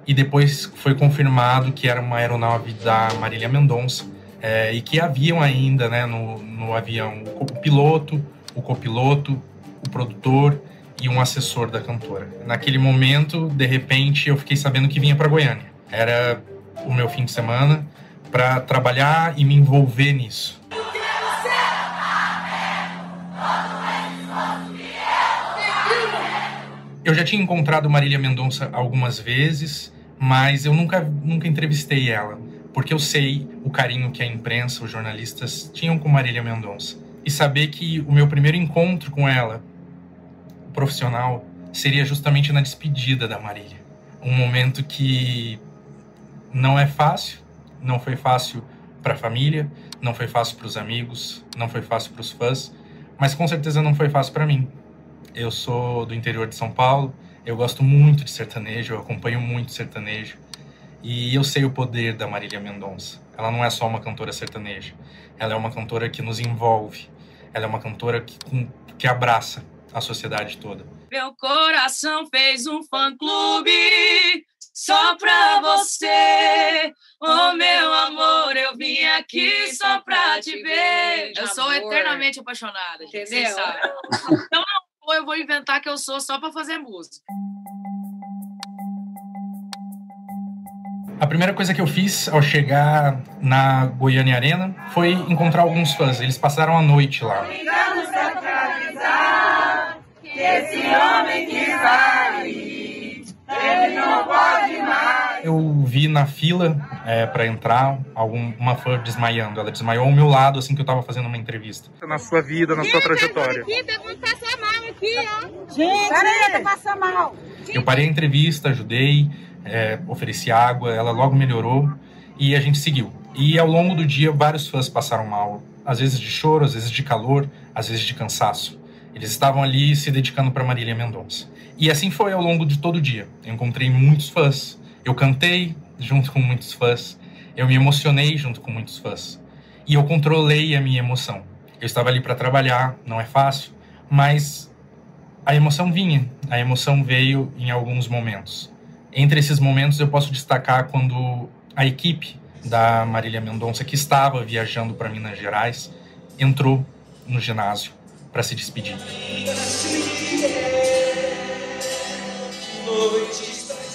e depois foi confirmado que era uma aeronave da Marília Mendonça é, e que haviam ainda né, no, no avião o piloto, o copiloto, o produtor e um assessor da cantora. Naquele momento, de repente, eu fiquei sabendo que vinha para Goiânia. Era o meu fim de semana para trabalhar e me envolver nisso. Eu já tinha encontrado Marília Mendonça algumas vezes, mas eu nunca, nunca entrevistei ela, porque eu sei o carinho que a imprensa, os jornalistas tinham com Marília Mendonça. E saber que o meu primeiro encontro com ela profissional seria justamente na despedida da Marília. Um momento que não é fácil, não foi fácil para a família, não foi fácil para os amigos, não foi fácil para os fãs, mas com certeza não foi fácil para mim. Eu sou do interior de São Paulo, eu gosto muito de sertanejo, eu acompanho muito sertanejo e eu sei o poder da Marília Mendonça. Ela não é só uma cantora sertaneja, ela é uma cantora que nos envolve, ela é uma cantora que, que abraça, a sociedade toda. Meu coração fez um fã-clube só pra você. Oh, meu amor, eu vim aqui só pra te ver. Eu sou eternamente apaixonada, entendeu? Então eu vou inventar que eu sou só pra fazer música. A primeira coisa que eu fiz ao chegar na Goiânia Arena foi encontrar alguns fãs. Eles passaram a noite lá esse homem que sai, ele não pode mais. Eu vi na fila é, para entrar algum, uma fã desmaiando. Ela desmaiou ao meu lado assim que eu tava fazendo uma entrevista. Na sua vida, na sua trajetória. Aqui, eu passar mal aqui, ó. Gente, peraí, passando mal. Eu parei a entrevista, ajudei, é, ofereci água, ela logo melhorou e a gente seguiu. E ao longo do dia, vários fãs passaram mal, às vezes de choro, às vezes de calor, às vezes de cansaço. Eles estavam ali se dedicando para Marília Mendonça. E assim foi ao longo de todo o dia. Eu encontrei muitos fãs. Eu cantei junto com muitos fãs. Eu me emocionei junto com muitos fãs. E eu controlei a minha emoção. Eu estava ali para trabalhar, não é fácil, mas a emoção vinha. A emoção veio em alguns momentos. Entre esses momentos eu posso destacar quando a equipe da Marília Mendonça, que estava viajando para Minas Gerais, entrou no ginásio para se despedir.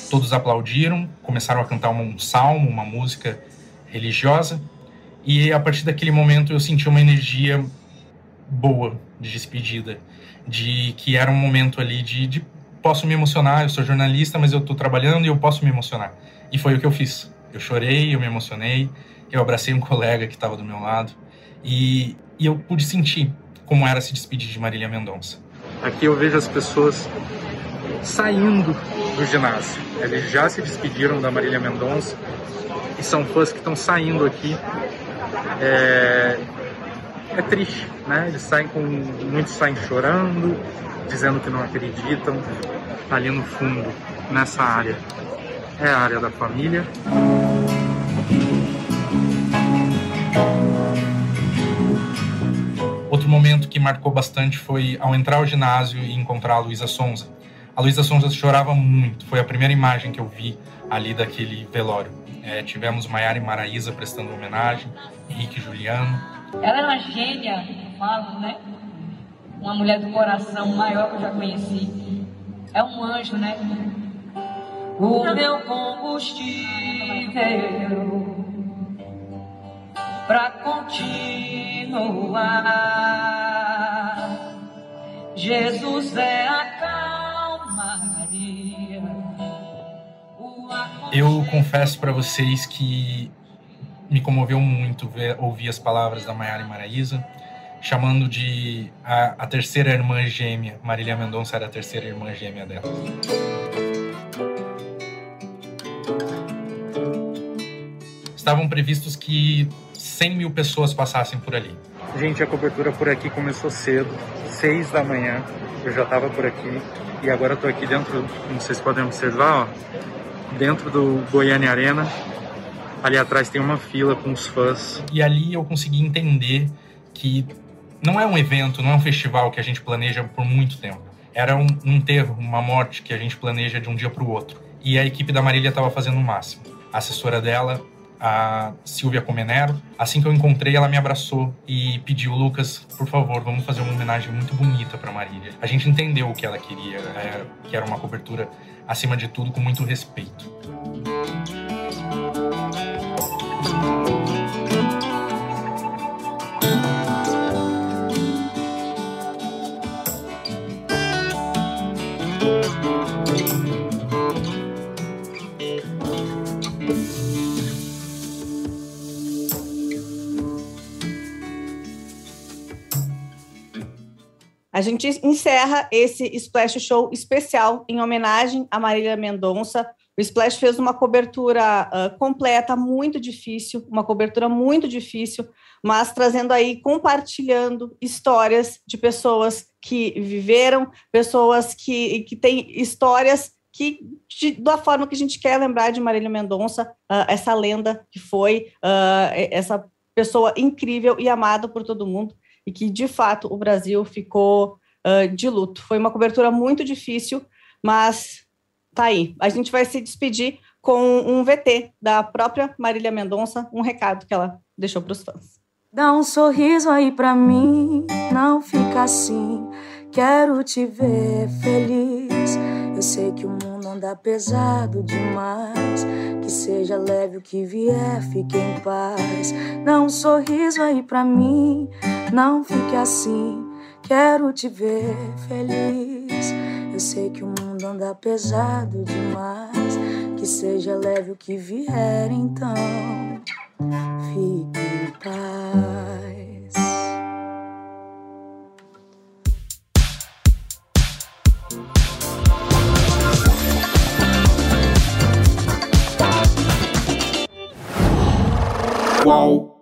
Todos aplaudiram, começaram a cantar um salmo, uma música religiosa, e a partir daquele momento eu senti uma energia boa de despedida, de que era um momento ali de, de posso me emocionar, eu sou jornalista, mas eu estou trabalhando e eu posso me emocionar. E foi o que eu fiz. Eu chorei, eu me emocionei Eu abracei um colega que estava do meu lado e, e eu pude sentir como era se despedir de Marília Mendonça. Aqui eu vejo as pessoas saindo do ginásio. Eles já se despediram da Marília Mendonça e são fãs que estão saindo aqui. É, é triste, né? Eles saem com. Muitos saem chorando, dizendo que não acreditam. Ali no fundo, nessa área, é a área da família. Outro momento que marcou bastante foi ao entrar ao ginásio e encontrar a Luísa Sonza. A Luísa Sonza chorava muito, foi a primeira imagem que eu vi ali daquele velório. É, tivemos Maiara e Maraísa prestando homenagem, Henrique e Juliano. Ela era uma gênia, falo, né? Uma mulher do coração maior que eu já conheci. É um anjo, né? O meu combustível pra continuar. Jesus é a calmaria. Eu confesso para vocês que me comoveu muito ver, ouvir as palavras da Maiara e Maraísa, chamando de a, a terceira irmã gêmea. Marília Mendonça era a terceira irmã gêmea dela. Estavam previstos que 100 mil pessoas passassem por ali. Gente, a cobertura por aqui começou cedo, 6 da manhã. Eu já estava por aqui e agora estou aqui dentro, não sei se podem observar, ó, dentro do Goiânia Arena. Ali atrás tem uma fila com os fãs. E ali eu consegui entender que não é um evento, não é um festival que a gente planeja por muito tempo. Era um, um enterro, uma morte que a gente planeja de um dia para o outro. E a equipe da Marília estava fazendo o máximo. A assessora dela a Silvia Comenero. Assim que eu encontrei, ela me abraçou e pediu, Lucas, por favor, vamos fazer uma homenagem muito bonita para Marília. A gente entendeu o que ela queria, é, que era uma cobertura, acima de tudo, com muito respeito. A gente encerra esse Splash Show especial em homenagem a Marília Mendonça. O Splash fez uma cobertura uh, completa, muito difícil, uma cobertura muito difícil, mas trazendo aí, compartilhando histórias de pessoas que viveram, pessoas que, que têm histórias que, de, da forma que a gente quer lembrar de Marília Mendonça, uh, essa lenda que foi, uh, essa pessoa incrível e amada por todo mundo e que, de fato, o Brasil ficou uh, de luto. Foi uma cobertura muito difícil, mas tá aí. A gente vai se despedir com um VT da própria Marília Mendonça, um recado que ela deixou para os fãs. Dá um sorriso aí para mim, não fica assim. Quero te ver feliz. Eu sei que o mundo anda pesado demais. Que seja leve o que vier, fique em paz. Dá um sorriso aí pra mim, não fique assim. Quero te ver feliz. Eu sei que o mundo anda pesado demais. Que seja leve o que vier, então fique em paz. Qual